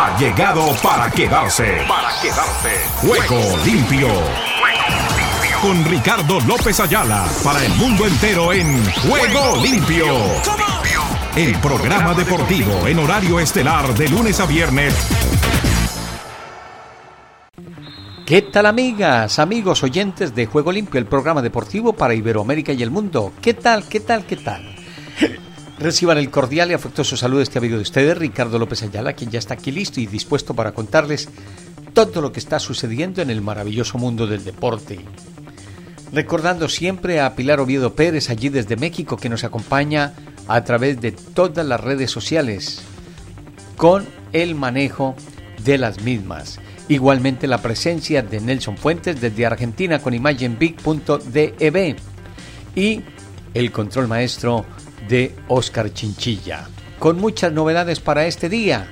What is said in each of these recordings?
ha llegado para quedarse. Para quedarse. Juego limpio. Con Ricardo López Ayala para el mundo entero en Juego limpio. El programa deportivo en horario estelar de lunes a viernes. ¿Qué tal amigas, amigos oyentes de Juego Limpio, el programa deportivo para Iberoamérica y el mundo? ¿Qué tal, qué tal, qué tal? Reciban el cordial y afectuoso saludo de este amigo de ustedes, Ricardo López Ayala, quien ya está aquí listo y dispuesto para contarles todo lo que está sucediendo en el maravilloso mundo del deporte. Recordando siempre a Pilar Oviedo Pérez allí desde México que nos acompaña a través de todas las redes sociales con el manejo de las mismas. Igualmente la presencia de Nelson Fuentes desde Argentina con imagenbig.dev y el control maestro de Oscar Chinchilla, con muchas novedades para este día,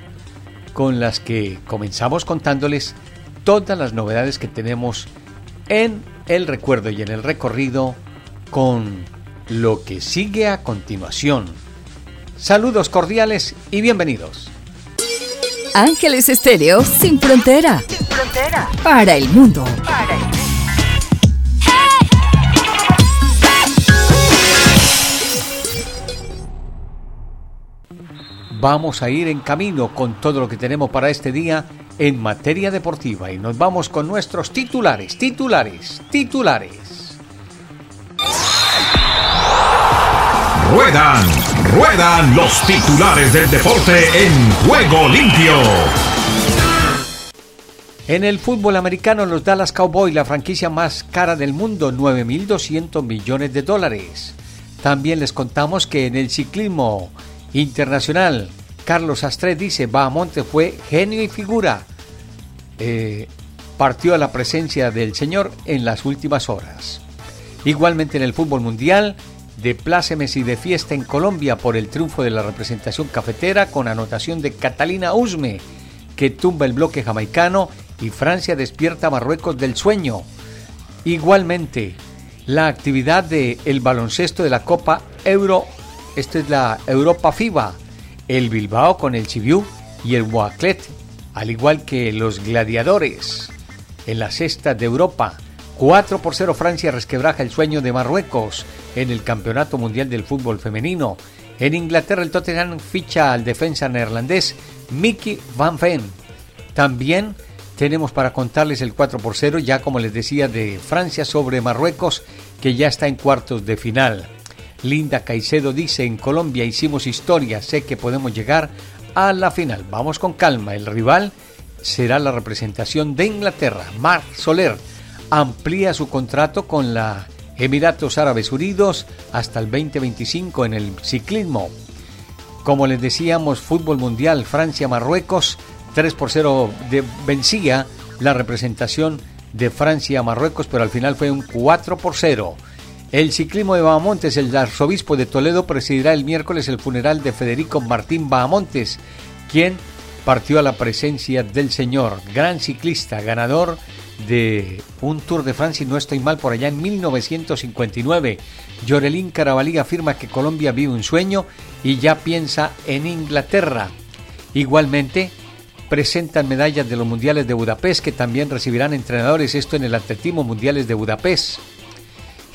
con las que comenzamos contándoles todas las novedades que tenemos en el recuerdo y en el recorrido con lo que sigue a continuación. Saludos cordiales y bienvenidos. Ángeles Estéreo sin frontera. Sin frontera. Para el mundo. Para el mundo. Vamos a ir en camino con todo lo que tenemos para este día en materia deportiva y nos vamos con nuestros titulares, titulares, titulares. Ruedan, ruedan los titulares del deporte en juego limpio. En el fútbol americano, los Dallas Cowboys, la franquicia más cara del mundo, 9.200 millones de dólares. También les contamos que en el ciclismo, Internacional. Carlos Astre dice, Bahamonte fue genio y figura. Eh, partió a la presencia del Señor en las últimas horas. Igualmente en el fútbol mundial, de plácemes y de fiesta en Colombia por el triunfo de la representación cafetera con anotación de Catalina Usme, que tumba el bloque jamaicano y Francia despierta a Marruecos del sueño. Igualmente, la actividad del el baloncesto de la Copa Euro esta es la Europa FIBA, el Bilbao con el Chiviú y el Boaclet, al igual que los gladiadores. En la cesta de Europa, 4 por 0 Francia resquebraja el sueño de Marruecos en el Campeonato Mundial del Fútbol Femenino. En Inglaterra el Tottenham ficha al defensa neerlandés Mickey Van Ven. También tenemos para contarles el 4 por 0 ya como les decía de Francia sobre Marruecos que ya está en cuartos de final. Linda Caicedo dice, en Colombia hicimos historia, sé que podemos llegar a la final. Vamos con calma, el rival será la representación de Inglaterra. Marc Soler amplía su contrato con la Emiratos Árabes Unidos hasta el 2025 en el ciclismo. Como les decíamos, fútbol mundial Francia-Marruecos, 3 por 0 de, vencía la representación de Francia-Marruecos, pero al final fue un 4 por 0. El ciclismo de Bahamontes, el arzobispo de Toledo presidirá el miércoles el funeral de Federico Martín Bahamontes, quien partió a la presencia del Señor, gran ciclista, ganador de un Tour de Francia, y no estoy mal, por allá en 1959. Llorelín Carabalí afirma que Colombia vive un sueño y ya piensa en Inglaterra. Igualmente, presentan medallas de los Mundiales de Budapest que también recibirán entrenadores, esto en el Atletismo Mundiales de Budapest.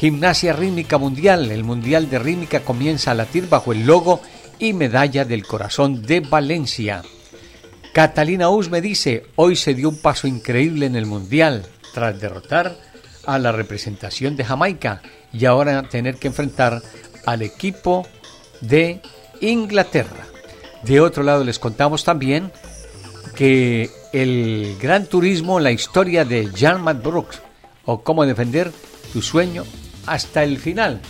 Gimnasia Rítmica Mundial. El Mundial de Rítmica comienza a latir bajo el logo y medalla del corazón de Valencia. Catalina Usme dice, hoy se dio un paso increíble en el Mundial tras derrotar a la representación de Jamaica y ahora tener que enfrentar al equipo de Inglaterra. De otro lado les contamos también que el gran turismo, la historia de Jan Brooks o cómo defender tu sueño hasta el final,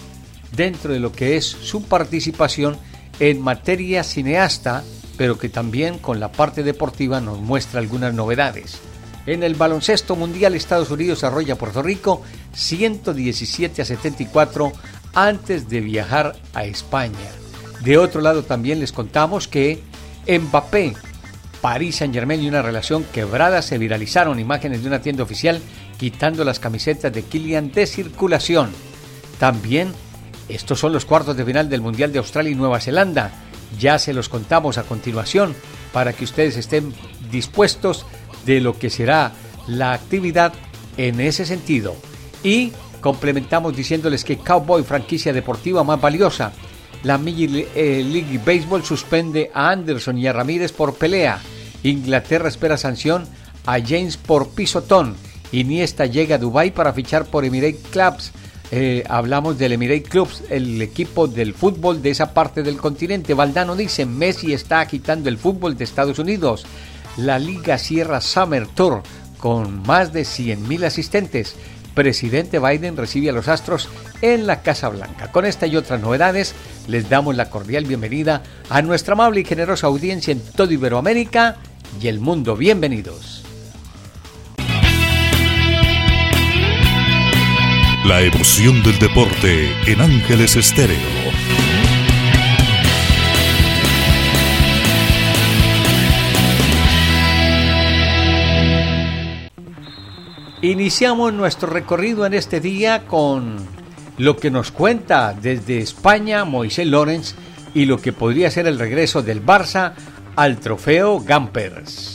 dentro de lo que es su participación en materia cineasta, pero que también con la parte deportiva nos muestra algunas novedades. En el baloncesto mundial Estados Unidos arrolla Puerto Rico 117 a 74 antes de viajar a España. De otro lado también les contamos que Mbappé, París Saint Germain y una relación quebrada se viralizaron imágenes de una tienda oficial quitando las camisetas de Kylian de circulación. También estos son los cuartos de final del Mundial de Australia y Nueva Zelanda. Ya se los contamos a continuación para que ustedes estén dispuestos de lo que será la actividad en ese sentido. Y complementamos diciéndoles que Cowboy, franquicia deportiva más valiosa, la Major eh, League Baseball suspende a Anderson y a Ramírez por pelea. Inglaterra espera sanción a James por pisotón. Iniesta llega a Dubai para fichar por Emirates Clubs. Eh, hablamos del Emirates Clubs, el equipo del fútbol de esa parte del continente. Valdano dice, Messi está agitando el fútbol de Estados Unidos. La Liga Sierra Summer Tour con más de 100.000 asistentes. Presidente Biden recibe a los Astros en la Casa Blanca. Con esta y otras novedades, les damos la cordial bienvenida a nuestra amable y generosa audiencia en todo Iberoamérica y el mundo. Bienvenidos. La emoción del deporte en Ángeles Estéreo. Iniciamos nuestro recorrido en este día con lo que nos cuenta desde España Moisés Lorenz y lo que podría ser el regreso del Barça al trofeo Gampers.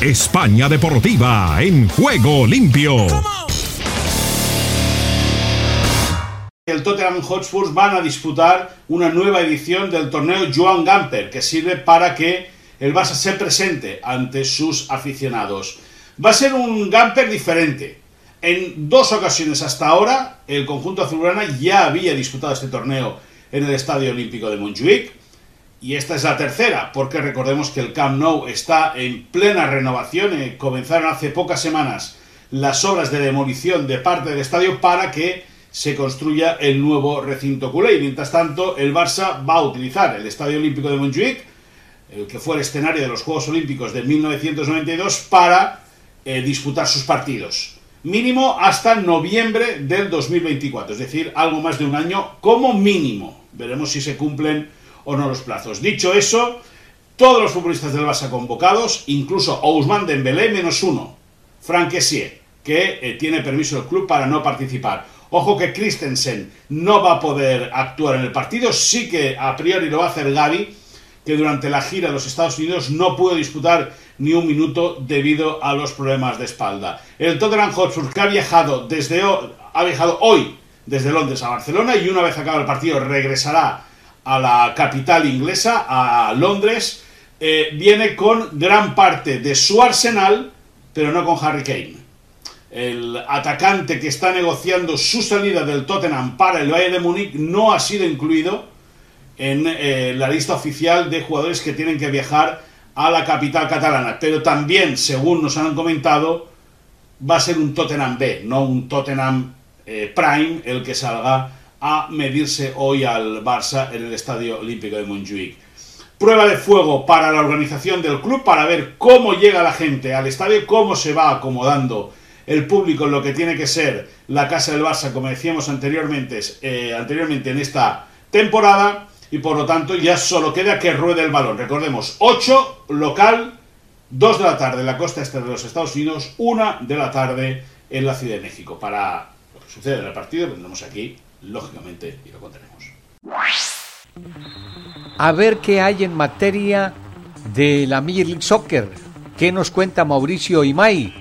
España Deportiva en juego limpio. El Tottenham Hotspur van a disputar una nueva edición del torneo Joan Gamper, que sirve para que el Barça se presente ante sus aficionados. Va a ser un Gamper diferente. En dos ocasiones hasta ahora, el conjunto azulgrana ya había disputado este torneo en el Estadio Olímpico de Montjuic y esta es la tercera, porque recordemos que el Camp Nou está en plena renovación. Eh, comenzaron hace pocas semanas las obras de demolición de parte del estadio para que se construya el nuevo recinto culé. Y mientras tanto, el Barça va a utilizar el Estadio Olímpico de Montjuic, el que fue el escenario de los Juegos Olímpicos de 1992, para eh, disputar sus partidos. Mínimo hasta noviembre del 2024, es decir, algo más de un año como mínimo. Veremos si se cumplen o no los plazos. Dicho eso, todos los futbolistas del Barça convocados, incluso Ousmane Dembélé menos uno, Frank Essier, que eh, tiene permiso del club para no participar. Ojo que Christensen no va a poder actuar en el partido, sí que a priori lo va a hacer Gaby, que durante la gira de los Estados Unidos no pudo disputar ni un minuto debido a los problemas de espalda. El Tottenham Hotspur que ha viajado desde ha viajado hoy desde Londres a Barcelona y una vez acabado el partido regresará a la capital inglesa, a Londres, eh, viene con gran parte de su arsenal, pero no con Harry Kane. El atacante que está negociando su salida del Tottenham para el Bayern de Múnich no ha sido incluido en eh, la lista oficial de jugadores que tienen que viajar a la capital catalana. Pero también, según nos han comentado, va a ser un Tottenham B, no un Tottenham eh, Prime el que salga a medirse hoy al Barça en el Estadio Olímpico de Montjuic. Prueba de fuego para la organización del club para ver cómo llega la gente al estadio, cómo se va acomodando el público en lo que tiene que ser la casa del Barça, como decíamos anteriormente, eh, anteriormente en esta temporada, y por lo tanto ya solo queda que ruede el balón. Recordemos, 8 local, 2 de la tarde en la costa este de los Estados Unidos, 1 de la tarde en la Ciudad de México. Para lo que sucede en el partido, vendremos aquí lógicamente, y lo contenemos. A ver qué hay en materia de la Major League Soccer. ¿Qué nos cuenta Mauricio Imay?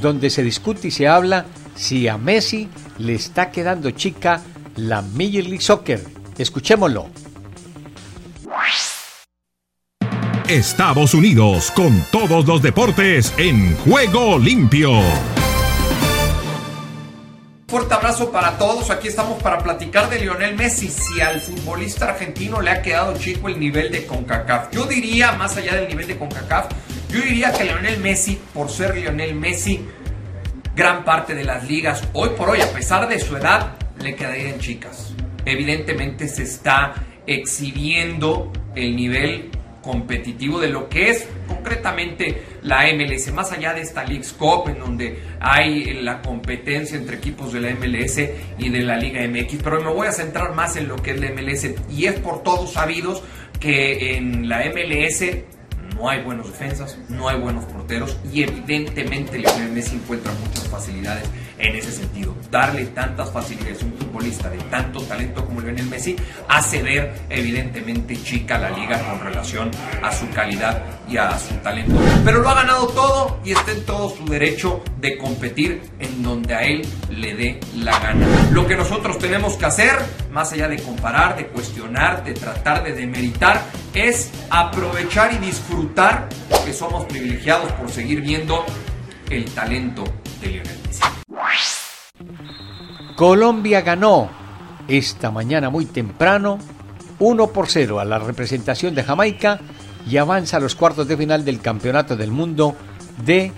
Donde se discute y se habla si a Messi le está quedando chica la Major League Soccer. Escuchémoslo. Estados Unidos con todos los deportes en juego limpio. Fuerte abrazo para todos. Aquí estamos para platicar de Lionel Messi. Si al futbolista argentino le ha quedado chico el nivel de CONCACAF. Yo diría, más allá del nivel de CONCACAF, yo diría que Lionel Messi, por ser Lionel Messi, gran parte de las ligas, hoy por hoy, a pesar de su edad, le quedarían chicas. Evidentemente se está exhibiendo el nivel competitivo de lo que es concretamente la MLS, más allá de esta League Cup en donde hay la competencia entre equipos de la MLS y de la Liga MX, pero me voy a centrar más en lo que es la MLS y es por todos sabidos que en la MLS no hay buenos defensas, no hay buenos porteros y evidentemente Lionel Messi encuentra muchas facilidades en ese sentido. Darle tantas facilidades a un futbolista de tanto talento como Lionel Messi hace ver evidentemente chica la liga con relación a su calidad y a su talento. Pero lo ha ganado todo y está en todo su derecho de competir en donde a él le dé la gana. Lo que nosotros tenemos que hacer, más allá de comparar, de cuestionar, de tratar de demeritar, es aprovechar y disfrutar que somos privilegiados por seguir viendo el talento de Lionel Messi. Colombia ganó esta mañana muy temprano 1 por 0 a la representación de Jamaica y avanza a los cuartos de final del Campeonato del Mundo de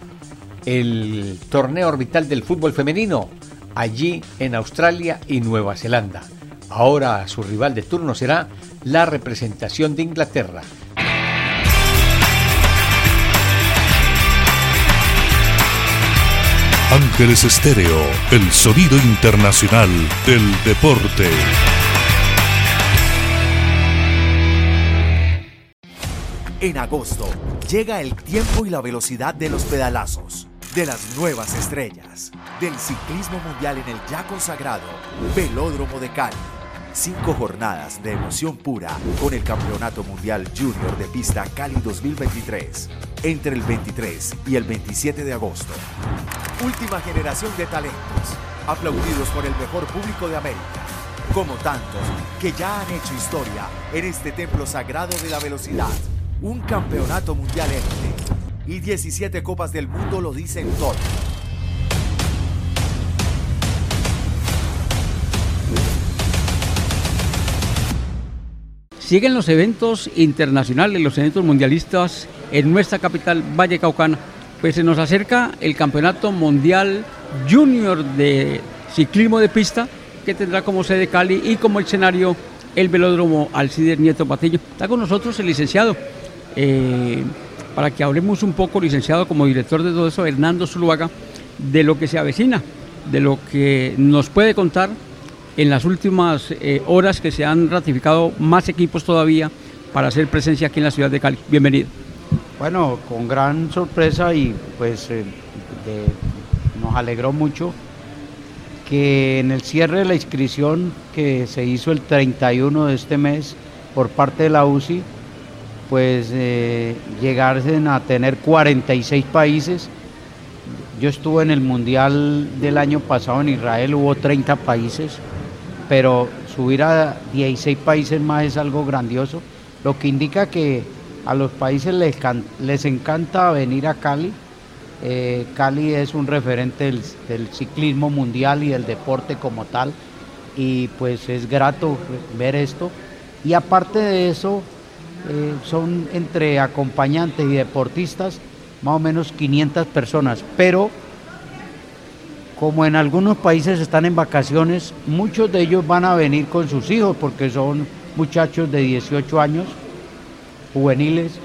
el torneo orbital del fútbol femenino allí en Australia y Nueva Zelanda. Ahora su rival de turno será la representación de Inglaterra. Ángeles Estéreo, el sonido internacional del deporte. En agosto llega el tiempo y la velocidad de los pedalazos, de las nuevas estrellas, del ciclismo mundial en el ya consagrado Velódromo de Cali Cinco jornadas de emoción pura con el Campeonato Mundial Junior de Pista Cali 2023 entre el 23 y el 27 de agosto. Última generación de talentos, aplaudidos por el mejor público de América, como tantos que ya han hecho historia en este templo sagrado de la velocidad. Un campeonato mundial élite y 17 copas del mundo lo dicen todo. Siguen los eventos internacionales, los eventos mundialistas en nuestra capital, Valle Caucana. Pues se nos acerca el Campeonato Mundial Junior de Ciclismo de Pista, que tendrá como sede Cali y como escenario el velódromo Alcides Nieto Patillo. Está con nosotros el licenciado, eh, para que hablemos un poco, licenciado, como director de todo eso, Hernando Zuluaga, de lo que se avecina, de lo que nos puede contar en las últimas eh, horas que se han ratificado más equipos todavía para hacer presencia aquí en la ciudad de Cali. Bienvenido. Bueno, con gran sorpresa y pues eh, nos alegró mucho que en el cierre de la inscripción que se hizo el 31 de este mes por parte de la UCI, pues eh, llegasen a tener 46 países. Yo estuve en el Mundial del año pasado en Israel, hubo 30 países pero subir a 16 países más es algo grandioso, lo que indica que a los países les, encanta venir a Cali. Eh, Cali es un referente del, ciclismo mundial y del deporte como tal, y pues es grato ver esto. Y aparte de eso, eh, son entre acompañantes y deportistas más o menos 500 personas, pero como en algunos países están en vacaciones, muchos de ellos van a venir con sus hijos porque son muchachos de 18 años, juveniles,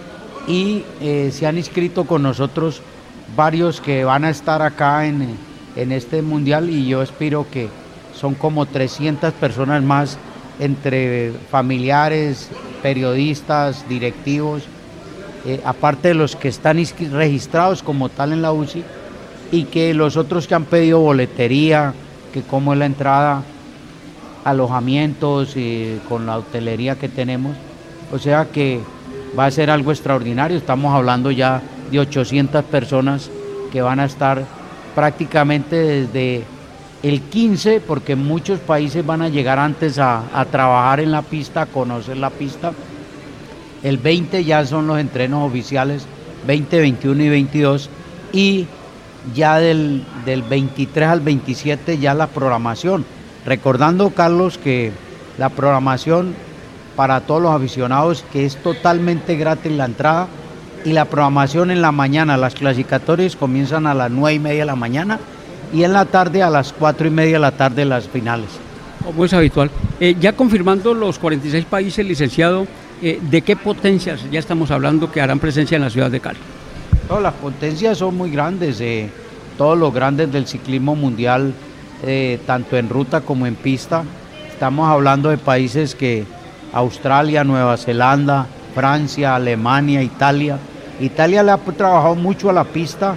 y eh, se han inscrito con nosotros varios que van a estar acá en, este mundial y yo espero que son como 300 personas más entre familiares, periodistas, directivos, eh, aparte de los que están registrados como tal en la UCI y que los otros que han pedido boletería, que como es la entrada, alojamientos y con la hotelería que tenemos. O sea que va a ser algo extraordinario. Estamos hablando ya de 800 personas que van a estar prácticamente desde el 15, porque muchos países van a llegar antes a, a, trabajar en la pista, a conocer la pista. El 20 ya son los entrenos oficiales, 20, 21 y 22. Y ya del, 23 al 27 ya la programación. Recordando, Carlos, que la programación para todos los aficionados, que es totalmente gratis la entrada, y la programación en la mañana, las clasificatorias comienzan a las 9 y media de la mañana y en la tarde a las 4 y media de la tarde las finales. Como es habitual. Eh, ya confirmando los 46 países, licenciado, eh, ¿de qué potencias ya estamos hablando que harán presencia en la ciudad de Cali? Las potencias son muy grandes, eh, todos los grandes del ciclismo mundial, eh, tanto en ruta como en pista. Estamos hablando de países que Australia, Nueva Zelanda, Francia, Alemania, Italia. Italia le ha trabajado mucho a la pista,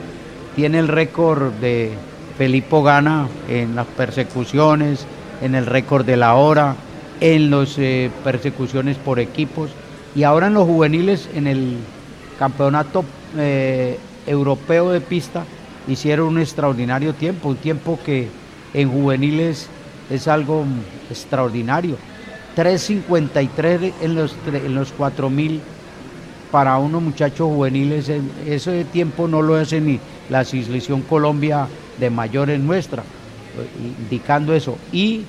tiene el récord de Felipo gana en las persecuciones, en el récord de la hora, en las eh, persecuciones por equipos y ahora en los juveniles en el campeonato eh, europeo de pista hicieron un extraordinario tiempo, un tiempo que en juveniles es algo extraordinario. 3.53 en los, en los 4.000 para unos muchachos juveniles, ese tiempo no lo hace ni la Selección Colombia de mayores nuestra, indicando eso. Y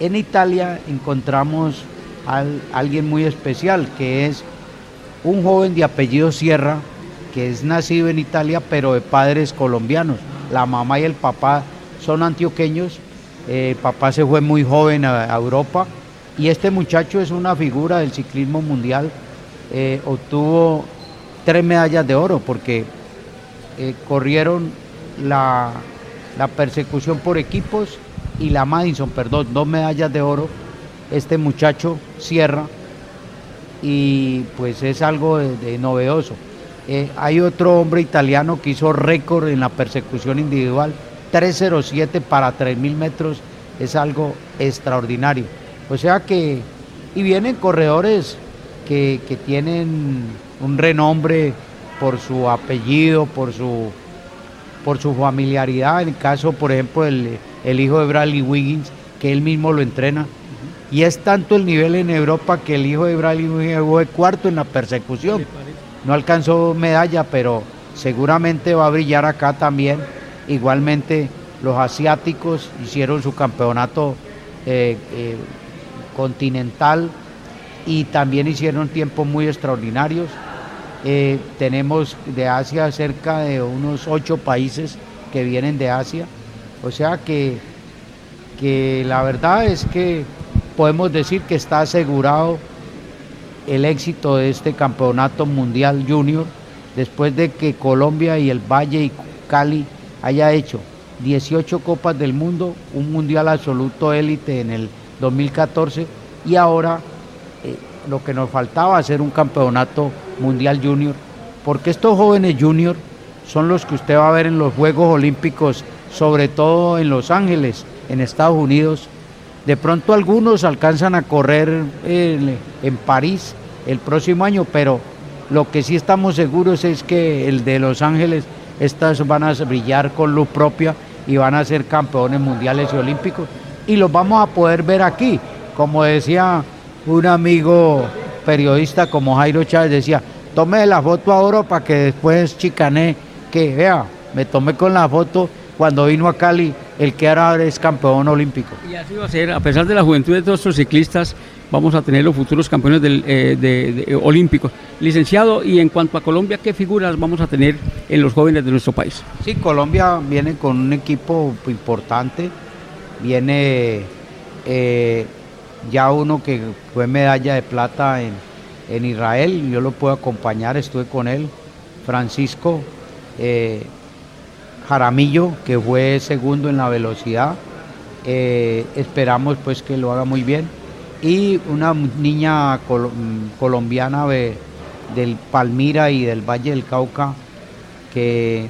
en Italia encontramos a alguien muy especial, que es un joven de apellido Sierra, que es nacido en Italia, pero de padres colombianos. La mamá y el papá son antioqueños. el papá se fue muy joven a, Europa y este muchacho es una figura del ciclismo mundial. Eh, obtuvo tres medallas de oro porque eh, corrieron la, la persecución por equipos y la Madison, perdón, dos medallas de oro. Este muchacho cierra y pues es algo novedoso. Eh, hay otro hombre italiano que hizo récord en la persecución individual, 307 para 3.000 metros, es algo extraordinario. O sea que, y vienen corredores que, que tienen un renombre por su apellido, por su por su familiaridad, en el caso, por ejemplo, el, el hijo de Bradley Wiggins, que él mismo lo entrena. Y es tanto el nivel en Europa que el hijo de Wiggins fue cuarto en la persecución. No alcanzó medalla, pero seguramente va a brillar acá también. Igualmente, los asiáticos hicieron su campeonato eh, eh, continental y también hicieron tiempos muy extraordinarios. Eh, tenemos de Asia cerca de unos ocho países que vienen de Asia. O sea que, que la verdad es que podemos decir que está asegurado el éxito de este campeonato mundial junior después de que Colombia y el Valle y Cali haya hecho 18 copas del mundo, un mundial absoluto élite en el 2014 y ahora eh, lo que nos faltaba hacer un campeonato mundial junior, porque estos jóvenes junior son los que usted va a ver en los Juegos Olímpicos, sobre todo en Los Ángeles, en Estados Unidos. De pronto algunos alcanzan a correr en, París el próximo año, pero lo que sí estamos seguros es que el de Los Ángeles, estas van a brillar con luz propia y van a ser campeones mundiales y olímpicos. Y los vamos a poder ver aquí, como decía un amigo periodista como Jairo Chávez decía, tome la foto ahora para que después chicané, que vea, me tomé con la foto cuando vino a Cali el que ahora es campeón olímpico. Y así va a ser, a pesar de la juventud de todos estos ciclistas, vamos a tener los futuros campeones del, eh, de, olímpicos. Licenciado, y en cuanto a Colombia, ¿qué figuras vamos a tener en los jóvenes de nuestro país? Sí, Colombia viene con un equipo importante, viene eh, ya uno que fue medalla de plata en, Israel, yo lo puedo acompañar, estuve con él, Francisco eh, Jaramillo, que fue segundo en la velocidad, eh, esperamos pues que lo haga muy bien, y una niña colombiana del Palmira y del Valle del Cauca, que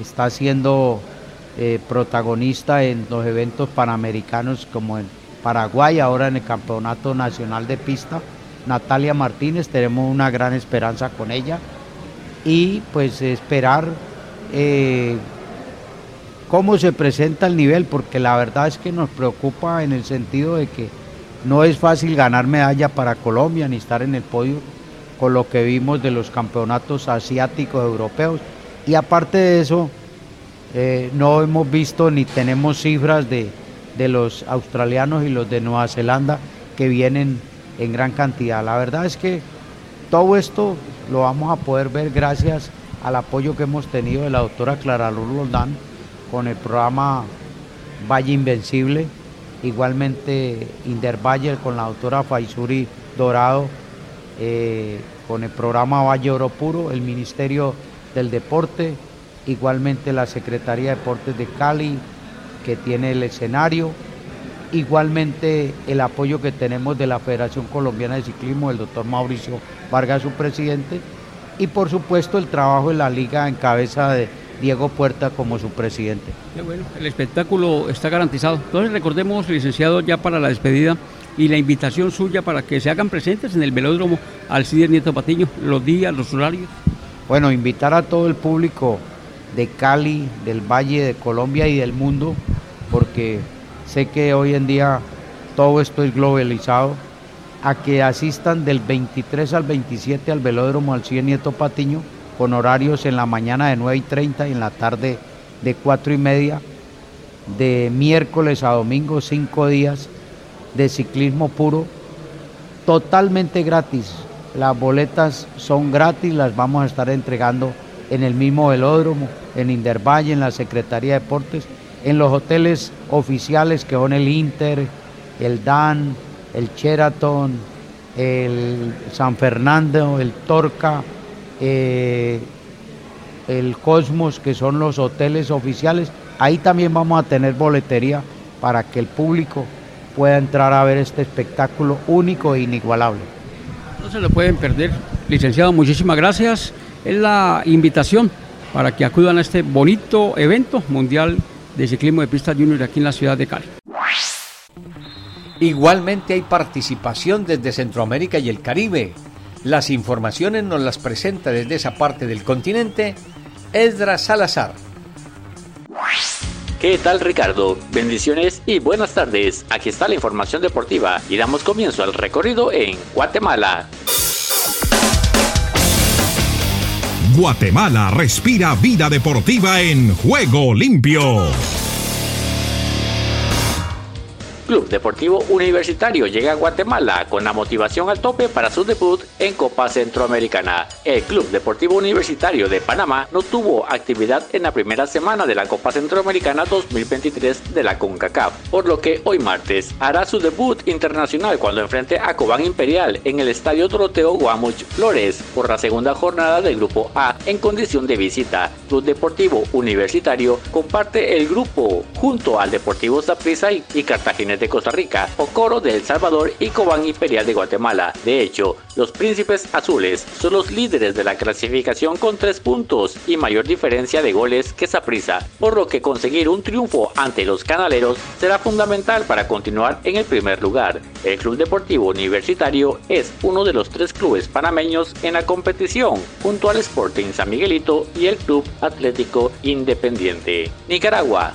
está siendo eh, protagonista en los eventos panamericanos como en Paraguay, ahora en el Campeonato Nacional de Pista. Natalia Martínez, tenemos una gran esperanza con ella. Y pues esperar eh, cómo se presenta el nivel, porque la verdad es que nos preocupa en el sentido de que no es fácil ganar medalla para Colombia ni estar en el podio con lo que vimos de los campeonatos asiáticos europeos. Y aparte de eso, eh, no hemos visto ni tenemos cifras de, de los australianos y los de Nueva Zelanda que vienen en gran cantidad. La verdad es que todo esto lo vamos a poder ver gracias al apoyo que hemos tenido de la doctora Clara Luz Loldán con el programa Valle Invencible, igualmente Intervalle con la doctora Faisuri Dorado, eh, con el programa Valle Oro Puro, el Ministerio del Deporte, igualmente la Secretaría de Deportes de Cali, que tiene el escenario. Igualmente el apoyo que tenemos de la Federación Colombiana de Ciclismo, el doctor Mauricio Vargas, su presidente, y por supuesto el trabajo de la liga en cabeza de, Diego Puerta como su presidente. bueno, el espectáculo está garantizado. Entonces recordemos, licenciado, ya para la despedida y la invitación suya para que se hagan presentes en el velódromo Alcides Nieto Patiño, los días, los horarios. Bueno, invitar a todo el público de Cali, del Valle, de Colombia y del mundo, porque sé que hoy en día todo esto es globalizado, a que asistan del 23 al 27 al velódromo Alcides Nieto Patiño, con horarios en la mañana de 9 y 30 y en la tarde de 4 y media, de miércoles a domingo, cinco días de ciclismo puro, totalmente gratis. Las boletas son gratis, las vamos a estar entregando en el mismo velódromo, en Indervalle, en la Secretaría de Deportes, en los hoteles oficiales que son el Inter, el Dan, el Sheraton, el San Fernando, el Torca, eh, el Cosmos, que son los hoteles oficiales. Ahí también vamos a tener boletería para que el público pueda entrar a ver este espectáculo único e inigualable. No se lo pueden perder. Licenciado, muchísimas gracias. Es la invitación para que acudan a este bonito evento mundial de ciclismo de pista junior aquí en la ciudad de Cali. Igualmente hay participación desde Centroamérica y el Caribe. Las informaciones nos las presenta desde esa parte del continente Esdra Salazar. ¿Qué tal Ricardo? Bendiciones y buenas tardes. Aquí está la información deportiva y damos comienzo al recorrido en Guatemala. Guatemala respira vida deportiva en juego limpio. Club Deportivo Universitario llega a Guatemala con la motivación al tope para su debut en Copa Centroamericana. El Club Deportivo Universitario de Panamá no tuvo actividad en la primera semana de la Copa Centroamericana 2023 de la CONCACAF, por lo que hoy martes hará su debut internacional cuando enfrente a Cobán Imperial en el Estadio Doroteo Guamuch Flores por la segunda jornada del Grupo A en condición de visita. Club Deportivo Universitario comparte el grupo junto al Deportivo y Cartagena de Costa Rica, Ocoro de El Salvador y Cobán Imperial de Guatemala. De hecho, los Príncipes Azules son los líderes de la clasificación con tres puntos y mayor diferencia de goles que Saprissa, por lo que conseguir un triunfo ante los canaleros será fundamental para continuar en el primer lugar. El Club Deportivo Universitario es uno de los tres clubes panameños en la competición, junto al Sporting San Miguelito y el Club Atlético Independiente. Nicaragua,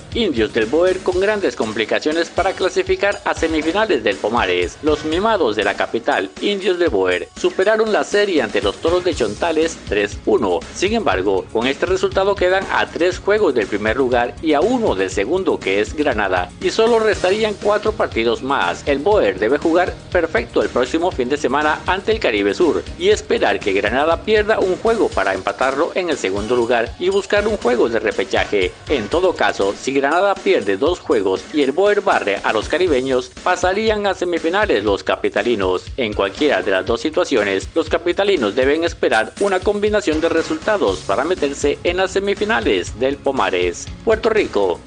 Indios del Boer con grandes complicaciones para clasificar a semifinales del Pomares. Los mimados de la capital, Indios del Boer, superaron la serie ante los Toros de Chontales 3-1. Sin embargo, con este resultado quedan a tres juegos del primer lugar y a uno del segundo que es Granada. Y solo restarían cuatro partidos más. El Boer debe jugar perfecto el próximo fin de semana ante el Caribe Sur y esperar que Granada pierda un juego para empatarlo en el segundo lugar y buscar un juego de repechaje. En todo caso, si Granada pierde dos juegos y el Boer barre a los caribeños, pasarían a semifinales los capitalinos. En cualquiera de las dos situaciones, los capitalinos deben esperar una combinación de resultados para meterse en las semifinales del Pomares. Puerto Rico.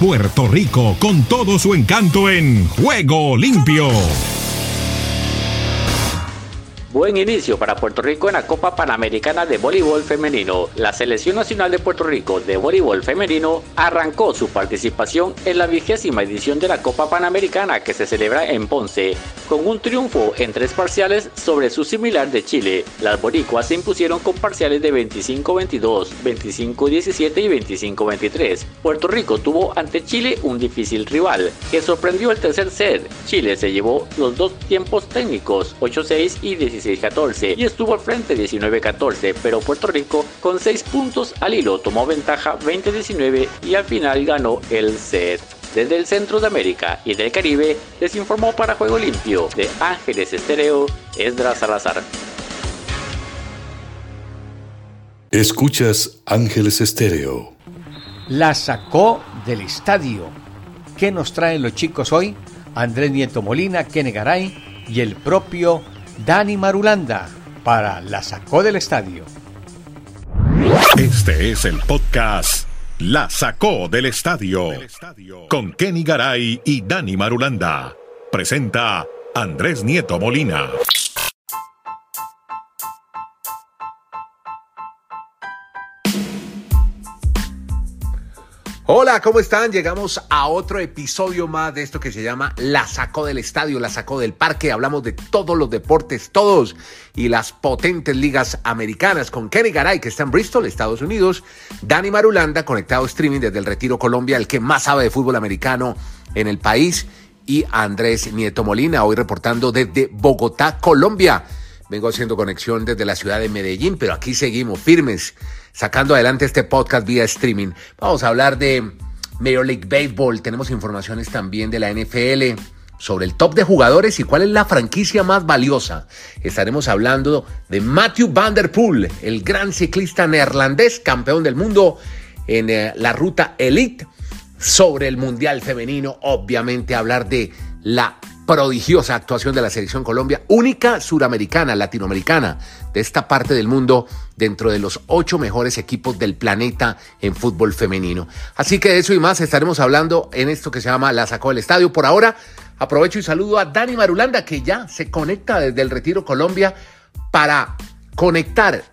Puerto Rico con todo su encanto en Juego Limpio. Buen inicio para Puerto Rico en la Copa Panamericana de Voleibol Femenino. La Selección Nacional de Puerto Rico de Voleibol Femenino arrancó su participación en la vigésima edición de la Copa Panamericana que se celebra en Ponce, con un triunfo en tres parciales sobre su similar de Chile. Las boricuas se impusieron con parciales de 25-22, 25-17 y 25-23. Puerto Rico tuvo ante Chile un difícil rival, que sorprendió el tercer set. Chile se llevó los dos tiempos técnicos, 8-6 y 16 14 y estuvo al frente 19-14, pero Puerto Rico con 6 puntos al hilo tomó ventaja 20-19 y al final ganó el set. Desde el centro de América y del Caribe les informó para Juego Limpio de Ángeles Estereo Esdras Salazar. Escuchas Ángeles Estéreo. La sacó del estadio. ¿Qué nos traen los chicos hoy? Andrés Nieto Molina, Kene Garay y el propio Dani Marulanda para La Sacó del Estadio. Este es el podcast La sacó del estadio. Con Kenny Garay y Dani Marulanda. Presenta Andrés Nieto Molina. Hola, ¿cómo están? Llegamos a otro episodio más de esto que se llama La sacó del estadio, la sacó del parque. Hablamos de todos los deportes, todos, y las potentes ligas americanas con Kenny Garay, que está en Bristol, Estados Unidos, Dani Marulanda, conectado streaming desde el Retiro Colombia, el que más sabe de fútbol americano en el país, y Andrés Nieto Molina, hoy reportando desde Bogotá, Colombia. Vengo haciendo conexión desde la ciudad de Medellín, pero aquí seguimos firmes, sacando adelante este podcast vía streaming. Vamos a hablar de Major League Baseball, tenemos informaciones también de la NFL sobre el top de jugadores y cuál es la franquicia más valiosa. Estaremos hablando de Matthew Van Der Poel, el gran ciclista neerlandés, campeón del mundo en eh, la ruta Elite, sobre el Mundial Femenino, obviamente hablar de la prodigiosa actuación de la selección Colombia, única suramericana, latinoamericana de esta parte del mundo dentro de los ocho mejores equipos del planeta en fútbol femenino. Así que de eso y más estaremos hablando en esto que se llama La Sacó del Estadio. Por ahora, aprovecho y saludo a Dani Marulanda que ya se conecta desde el Retiro Colombia para conectar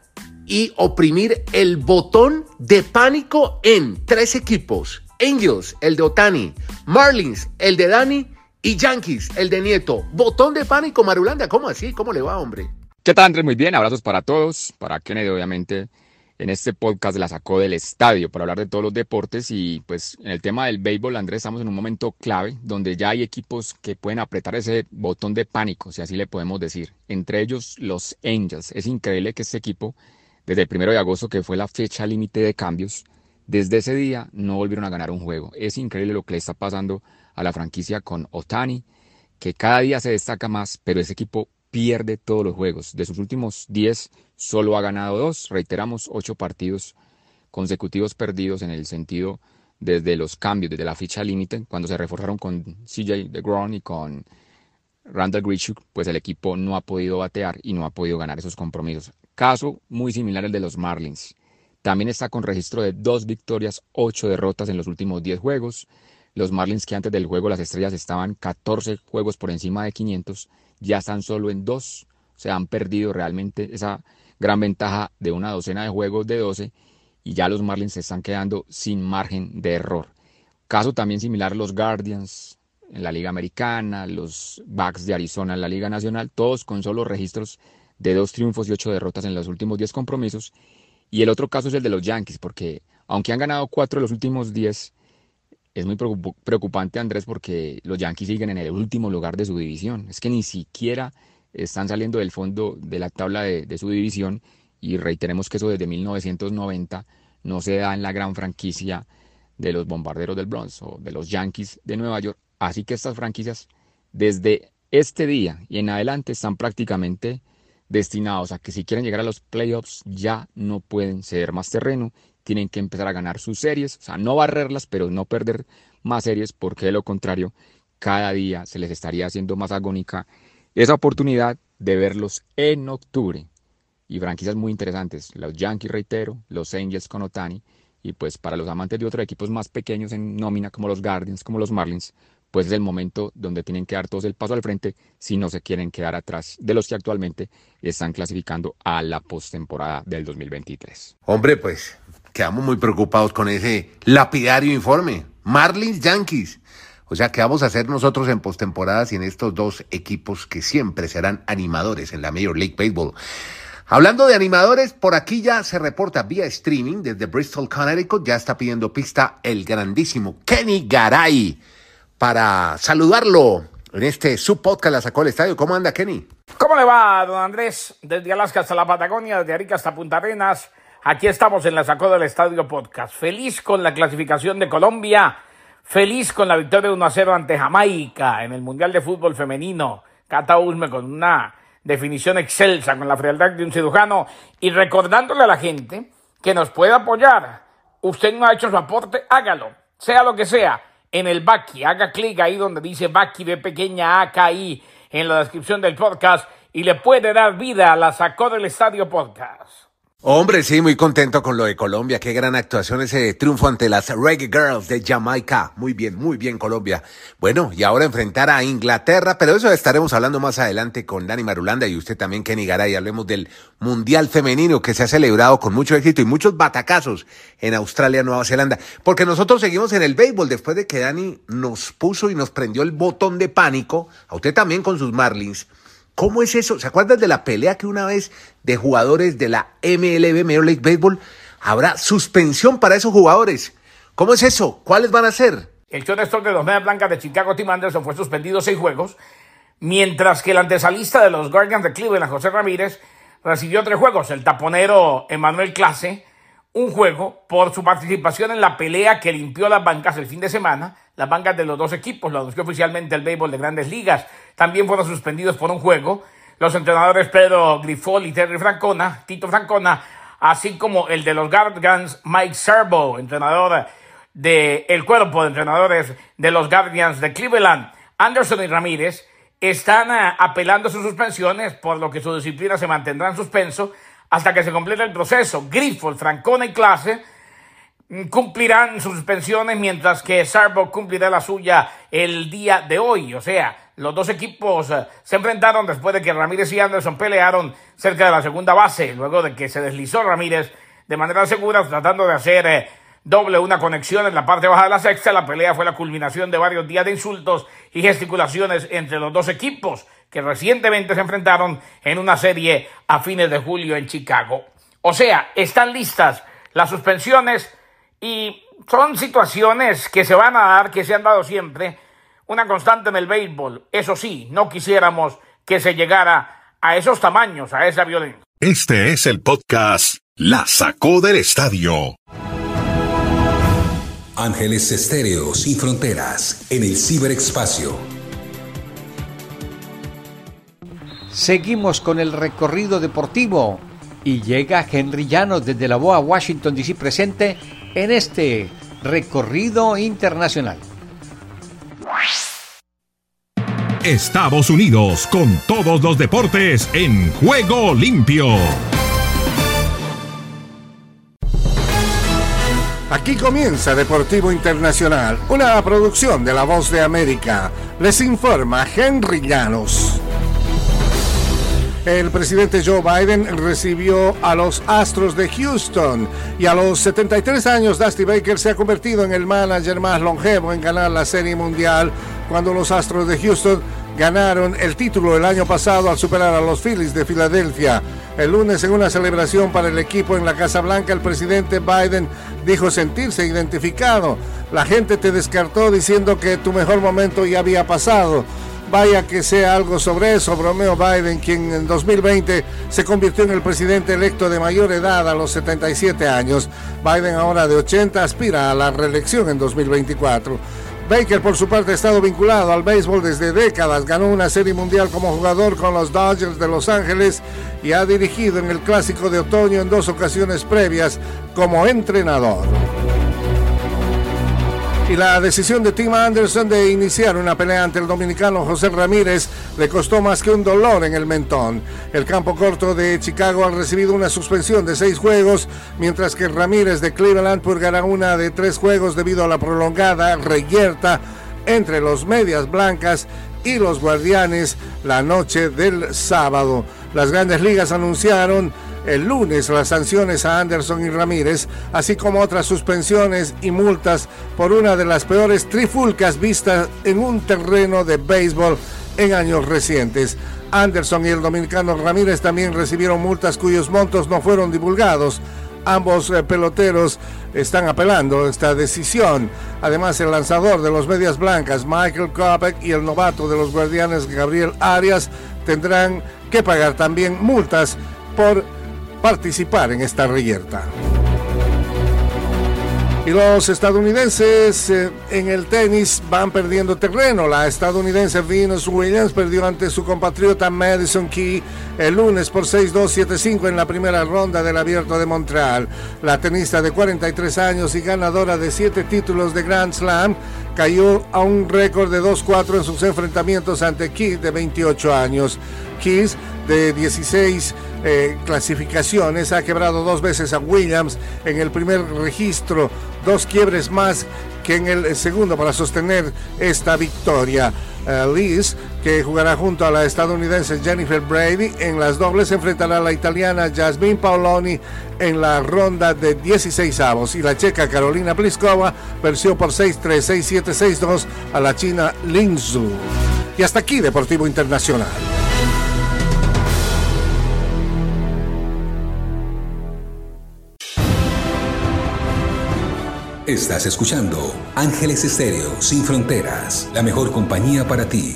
y oprimir el botón de pánico en tres equipos. Angels, el de Otani, Marlins, el de Dani y Yankees, el de Nieto. Botón de pánico, Marulanda. ¿Cómo así? ¿Cómo le va, hombre? ¿Qué tal, Andrés? Muy bien. Abrazos para todos. Para Kennedy, obviamente, en este podcast la sacó del estadio para hablar de todos los deportes. Y pues en el tema del béisbol, Andrés, estamos en un momento clave donde ya hay equipos que pueden apretar ese botón de pánico, si así le podemos decir. Entre ellos, los Angels. Es increíble que este equipo, desde el primero de agosto, que fue la fecha límite de cambios, desde ese día no volvieron a ganar un juego. Es increíble lo que le está pasando la franquicia con Otani, que cada día se destaca más, pero ese equipo pierde todos los juegos. De sus últimos 10, solo ha ganado dos. Reiteramos, ocho partidos consecutivos perdidos en el sentido desde los cambios, desde la ficha límite, cuando se reforzaron con CJ DeGrom y con Randall Grichuk, pues el equipo no ha podido batear y no ha podido ganar esos compromisos. Caso muy similar al de los Marlins. También está con registro de dos victorias, ocho derrotas en los últimos 10 juegos. Los Marlins que antes del juego las estrellas estaban 14 juegos por encima de 500, ya están solo en dos. Se han perdido realmente esa gran ventaja de una docena de juegos de 12 y ya los Marlins se están quedando sin margen de error. Caso también similar los Guardians en la Liga Americana, los Bucks de Arizona en la Liga Nacional, todos con solo registros de dos triunfos y ocho derrotas en los últimos 10 compromisos. Y el otro caso es el de los Yankees, porque aunque han ganado cuatro de los últimos 10, es muy preocupante, Andrés, porque los Yankees siguen en el último lugar de su división. Es que ni siquiera están saliendo del fondo de la tabla de, su división y reiteremos que eso desde 1990 no se da en la gran franquicia de los Bombarderos del Bronx o de los Yankees de Nueva York. Así que estas franquicias desde este día y en adelante están prácticamente destinados a que si quieren llegar a los playoffs ya no pueden ceder más terreno tienen que empezar a ganar sus series, o sea, no barrerlas, pero no perder más series, porque de lo contrario, cada día se les estaría haciendo más agónica esa oportunidad de verlos en octubre. Y franquicias muy interesantes, los Yankees, reitero, los Angels con Otani, y pues para los amantes de otros equipos más pequeños en nómina, como los Guardians, como los Marlins, pues es el momento donde tienen que dar todos el paso al frente si no se quieren quedar atrás de los que actualmente están clasificando a la postemporada del 2023. Hombre, pues quedamos muy preocupados con ese lapidario informe. Marlins Yankees. O sea, ¿qué vamos a hacer nosotros en postemporada sin estos dos equipos que siempre serán animadores en la Major League Baseball? Hablando de animadores, por aquí ya se reporta vía streaming desde Bristol, Connecticut. Ya está pidiendo pista el grandísimo Kenny Garay para saludarlo en este subpodcast La Sacó el Estadio. ¿Cómo anda, Kenny? ¿Cómo le va, don Andrés? Desde Alaska hasta la Patagonia, desde Arica hasta Punta Arenas. Aquí estamos en la Sacó del Estadio Podcast. Feliz con la clasificación de Colombia. Feliz con la victoria de 1 a 0 ante Jamaica en el Mundial de Fútbol Femenino. Cata Usme con una definición excelsa, con la frialdad de un cirujano. Y recordándole a la gente que nos puede apoyar. Usted no ha hecho su aporte, hágalo. Sea lo que sea. En el Baki, haga clic ahí donde dice Baki de pequeña AKI en la descripción del podcast y le puede dar vida a la Sacó del Estadio Podcast. Hombre, sí, muy contento con lo de Colombia. Qué gran actuación ese triunfo ante las Reggae Girls de Jamaica. Muy bien, muy bien Colombia. Bueno, y ahora enfrentar a Inglaterra, pero eso estaremos hablando más adelante con Dani Marulanda y usted también, Kenny Garay. Hablemos del Mundial Femenino que se ha celebrado con mucho éxito y muchos batacazos en Australia, Nueva Zelanda. Porque nosotros seguimos en el béisbol después de que Dani nos puso y nos prendió el botón de pánico. A usted también con sus Marlins ¿Cómo es eso? ¿Se acuerdan de la pelea que una vez de jugadores de la MLB, Major League Baseball? Habrá suspensión para esos jugadores. ¿Cómo es eso? ¿Cuáles van a ser? El shortstop de los Medias Blancas de Chicago, Tim Anderson, fue suspendido seis juegos, mientras que el antesalista de los Guardians de Cleveland, José Ramírez, recibió tres juegos. El taponero Emanuel Clase, un juego por su participación en la pelea que limpió las bancas el fin de semana, las bancas de los dos equipos, lo anunció oficialmente el béisbol de grandes ligas. También fueron suspendidos por un juego los entrenadores Pedro Grifol y Terry Francona, Tito Francona, así como el de los Guardians Mike Servo, entrenador del el cuerpo de entrenadores de los Guardians de Cleveland. Anderson y Ramírez están eh, apelando sus suspensiones, por lo que su disciplina se mantendrá en suspenso hasta que se complete el proceso. Grifol, Francona y Clase cumplirán sus suspensiones mientras que Sarbo cumplirá la suya el día de hoy. O sea, los dos equipos eh, se enfrentaron después de que Ramírez y Anderson pelearon cerca de la segunda base, luego de que se deslizó Ramírez de manera segura tratando de hacer eh, doble una conexión en la parte baja de la sexta. La pelea fue la culminación de varios días de insultos y gesticulaciones entre los dos equipos que recientemente se enfrentaron en una serie a fines de julio en Chicago. O sea, están listas las suspensiones y son situaciones que se van a dar, que se han dado siempre, una constante en el béisbol. Eso sí, no quisiéramos que se llegara a esos tamaños, a esa violencia. Este es el podcast La sacó del estadio. Ángeles Estéreo sin fronteras en el ciberespacio. Seguimos con el recorrido deportivo y llega Henry Llanos desde la BOA Washington DC presente en este recorrido internacional. Estados Unidos con todos los deportes en juego limpio. Aquí comienza Deportivo Internacional, una producción de La Voz de América. Les informa Henry Llanos. El presidente Joe Biden recibió a los Astros de Houston y a los 73 años Dusty Baker se ha convertido en el manager más longevo en ganar la Serie Mundial cuando los Astros de Houston ganaron el título el año pasado al superar a los Phillies de Filadelfia. El lunes en una celebración para el equipo en la Casa Blanca, el presidente Biden dijo sentirse identificado. La gente te descartó diciendo que tu mejor momento ya había pasado. Vaya que sea algo sobre eso, Bromeo Biden, quien en 2020 se convirtió en el presidente electo de mayor edad a los 77 años. Biden ahora de 80 aspira a la reelección en 2024. Baker, por su parte, ha estado vinculado al béisbol desde décadas. Ganó una serie mundial como jugador con los Dodgers de Los Ángeles y ha dirigido en el Clásico de Otoño en dos ocasiones previas como entrenador. Y la decisión de Tim Anderson de iniciar una pelea ante el dominicano José Ramírez le costó más que un dolor en el mentón. El campo corto de Chicago ha recibido una suspensión de seis juegos, mientras que Ramírez de Cleveland purgará una de tres juegos debido a la prolongada reyerta entre los medias blancas y los guardianes la noche del sábado. Las grandes ligas anunciaron el lunes las sanciones a Anderson y Ramírez, así como otras suspensiones y multas por una de las peores trifulcas vistas en un terreno de béisbol en años recientes. Anderson y el dominicano Ramírez también recibieron multas cuyos montos no fueron divulgados. Ambos eh, peloteros están apelando esta decisión. Además, el lanzador de los Medias Blancas, Michael Kopek, y el novato de los Guardianes, Gabriel Arias, tendrán que pagar también multas por participar en esta reyerta. Y los estadounidenses eh, en el tenis van perdiendo terreno. La estadounidense Venus Williams perdió ante su compatriota Madison Key el lunes por 6-2-7-5 en la primera ronda del Abierto de Montreal. La tenista de 43 años y ganadora de 7 títulos de Grand Slam cayó a un récord de 2-4 en sus enfrentamientos ante Key de 28 años. Keys de 16 eh, clasificaciones. Ha quebrado dos veces a Williams en el primer registro, dos quiebres más que en el segundo para sostener esta victoria. Eh, Liz, que jugará junto a la estadounidense Jennifer Brady en las dobles, enfrentará a la italiana Jasmine Paoloni en la ronda de 16 avos y la checa Carolina Pliskova venció por 6-3, 6-7, 6-2 a la china Lin Zhu. Y hasta aquí Deportivo Internacional. Estás escuchando Ángeles Estéreo Sin Fronteras, la mejor compañía para ti.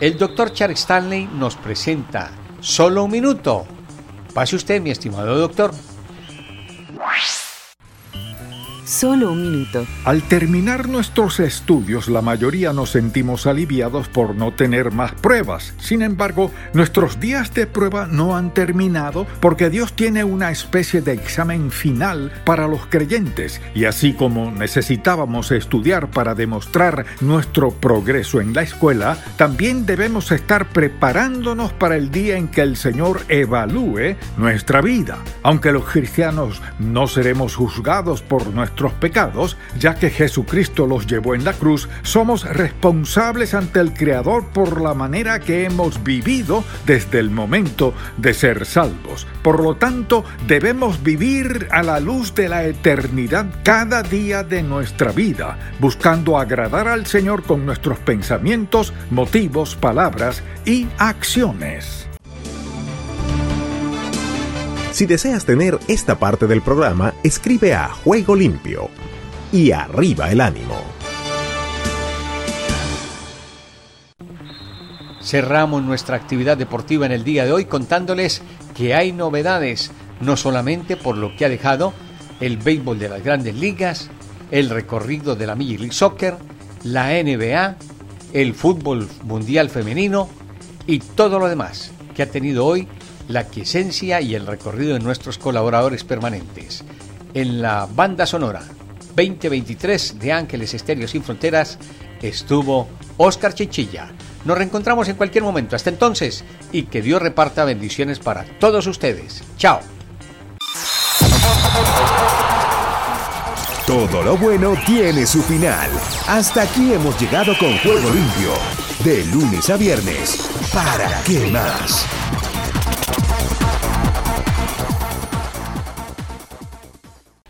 El doctor Charles Stanley nos presenta Solo un minuto. Pase usted, mi estimado doctor. Solo un minuto. Al terminar nuestros estudios, la mayoría nos sentimos aliviados por no tener más pruebas. Sin embargo, nuestros días de prueba no han terminado porque Dios tiene una especie de examen final para los creyentes. Y así como necesitábamos estudiar para demostrar nuestro progreso en la escuela, también debemos estar preparándonos para el día en que el Señor evalúe nuestra vida. Aunque los cristianos no seremos juzgados por nuestro pecados, ya que Jesucristo los llevó en la cruz, somos responsables ante el Creador por la manera que hemos vivido desde el momento de ser salvos. Por lo tanto, debemos vivir a la luz de la eternidad cada día de nuestra vida, buscando agradar al Señor con nuestros pensamientos, motivos, palabras y acciones. Si deseas tener esta parte del programa, escribe a Juego Limpio y arriba el ánimo. Cerramos nuestra actividad deportiva en el día de hoy contándoles que hay novedades, no solamente por lo que ha dejado el béisbol de las grandes ligas, el recorrido de la Major League Soccer, la NBA, el fútbol mundial femenino y todo lo demás que ha tenido hoy la quiesencia y el recorrido de nuestros colaboradores permanentes. En la banda sonora 2023 de Ángeles Estéreo Sin Fronteras estuvo Oscar Chichilla. Nos reencontramos en cualquier momento. Hasta entonces y que Dios reparta bendiciones para todos ustedes. Chao. Todo lo bueno tiene su final. Hasta aquí hemos llegado con Juego Limpio. De lunes a viernes. ¿Para qué más?